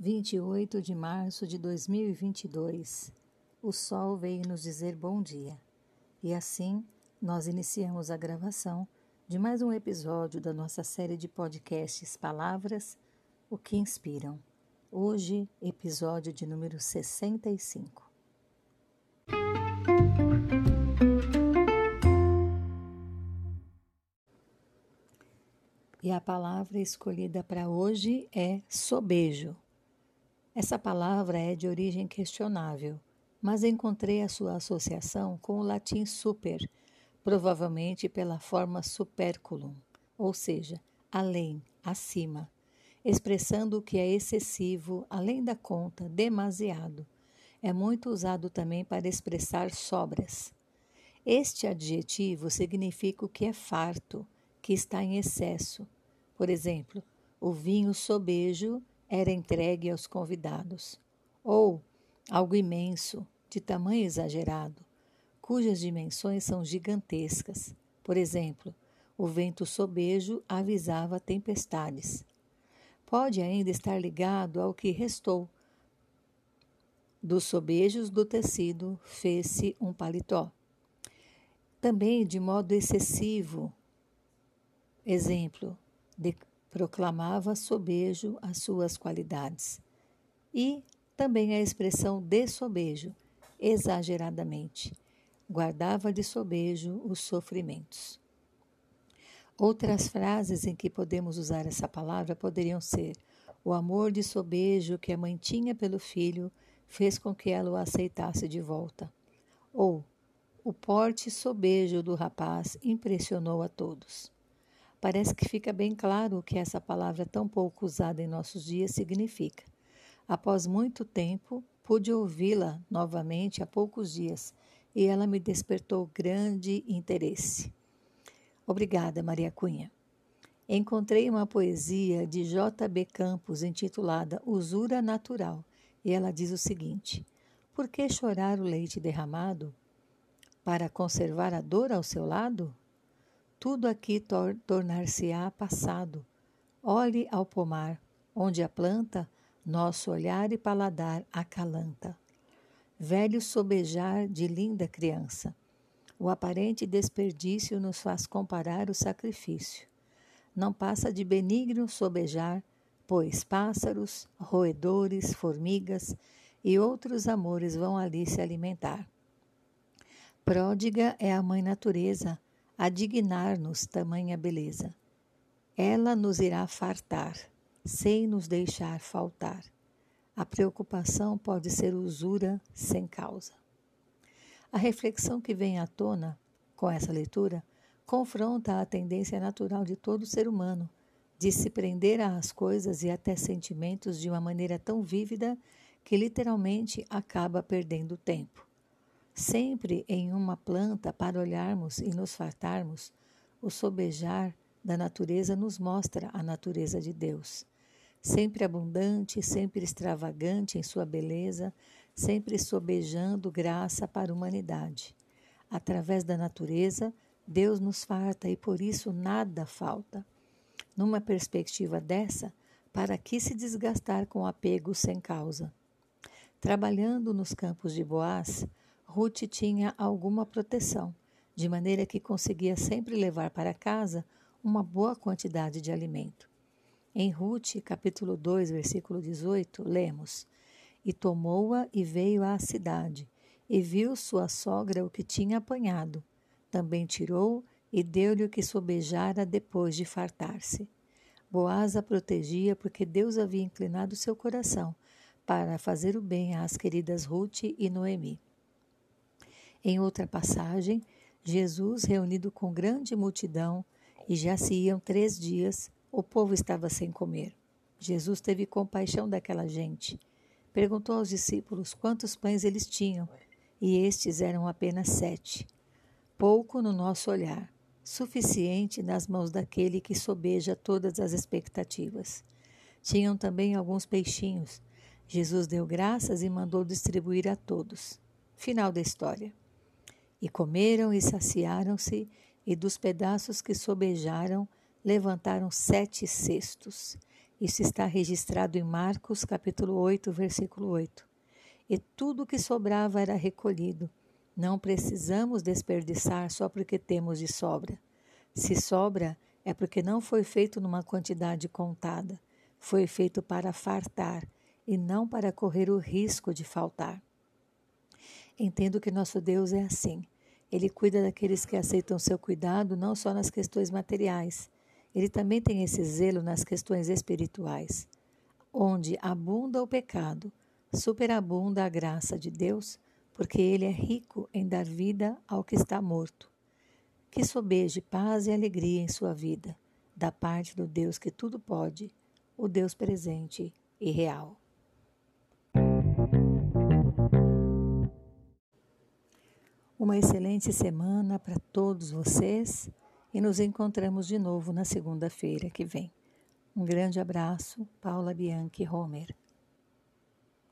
28 de março de 2022. O sol veio nos dizer bom dia. E assim, nós iniciamos a gravação de mais um episódio da nossa série de podcasts Palavras, o que inspiram. Hoje, episódio de número 65. E a palavra escolhida para hoje é sobejo. Essa palavra é de origem questionável, mas encontrei a sua associação com o latim super, provavelmente pela forma superculum, ou seja, além, acima, expressando o que é excessivo, além da conta, demasiado. É muito usado também para expressar sobras. Este adjetivo significa o que é farto que está em excesso. Por exemplo, o vinho sobejo era entregue aos convidados. Ou algo imenso, de tamanho exagerado, cujas dimensões são gigantescas. Por exemplo, o vento sobejo avisava tempestades. Pode ainda estar ligado ao que restou. Dos sobejos do tecido fez-se um paletó. Também de modo excessivo, Exemplo, de, proclamava sobejo as suas qualidades. E também a expressão de sobejo, exageradamente. Guardava de sobejo os sofrimentos. Outras frases em que podemos usar essa palavra poderiam ser: o amor de sobejo que a mãe tinha pelo filho fez com que ela o aceitasse de volta. Ou o porte sobejo do rapaz impressionou a todos. Parece que fica bem claro o que essa palavra tão pouco usada em nossos dias significa. Após muito tempo, pude ouvi-la novamente há poucos dias e ela me despertou grande interesse. Obrigada, Maria Cunha. Encontrei uma poesia de J.B. Campos intitulada Usura Natural e ela diz o seguinte: Por que chorar o leite derramado? Para conservar a dor ao seu lado? Tudo aqui tor tornar-se-á passado. Olhe ao pomar, onde a planta nosso olhar e paladar acalanta. Velho sobejar de linda criança. O aparente desperdício nos faz comparar o sacrifício. Não passa de benigno sobejar, pois pássaros, roedores, formigas e outros amores vão ali se alimentar. Pródiga é a mãe natureza, a dignar-nos tamanha beleza. Ela nos irá fartar, sem nos deixar faltar. A preocupação pode ser usura sem causa. A reflexão que vem à tona com essa leitura confronta a tendência natural de todo ser humano de se prender às coisas e até sentimentos de uma maneira tão vívida que literalmente acaba perdendo tempo sempre em uma planta para olharmos e nos fartarmos, o sobejar da natureza nos mostra a natureza de Deus. Sempre abundante, sempre extravagante em sua beleza, sempre sobejando graça para a humanidade. Através da natureza, Deus nos farta e por isso nada falta. Numa perspectiva dessa, para que se desgastar com apego sem causa? Trabalhando nos campos de Boaz, Ruth tinha alguma proteção, de maneira que conseguia sempre levar para casa uma boa quantidade de alimento. Em Ruth, capítulo 2, versículo 18, lemos: E tomou-a e veio à cidade, e viu sua sogra o que tinha apanhado. Também tirou e deu-lhe o que sobejara depois de fartar-se. Boaz a protegia porque Deus havia inclinado seu coração para fazer o bem às queridas Ruth e Noemi. Em outra passagem, Jesus, reunido com grande multidão, e já se iam três dias, o povo estava sem comer. Jesus teve compaixão daquela gente. Perguntou aos discípulos quantos pães eles tinham, e estes eram apenas sete. Pouco no nosso olhar, suficiente nas mãos daquele que sobeja todas as expectativas. Tinham também alguns peixinhos. Jesus deu graças e mandou distribuir a todos. Final da história. E comeram e saciaram-se, e dos pedaços que sobejaram, levantaram sete cestos. Isso está registrado em Marcos, capítulo 8, versículo 8. E tudo o que sobrava era recolhido. Não precisamos desperdiçar só porque temos de sobra. Se sobra, é porque não foi feito numa quantidade contada. Foi feito para fartar e não para correr o risco de faltar. Entendo que nosso Deus é assim. Ele cuida daqueles que aceitam seu cuidado não só nas questões materiais, ele também tem esse zelo nas questões espirituais. Onde abunda o pecado, superabunda a graça de Deus, porque Ele é rico em dar vida ao que está morto. Que sobeje paz e alegria em sua vida, da parte do Deus que tudo pode, o Deus presente e real. Uma excelente semana para todos vocês e nos encontramos de novo na segunda-feira que vem. Um grande abraço, Paula Bianchi Homer.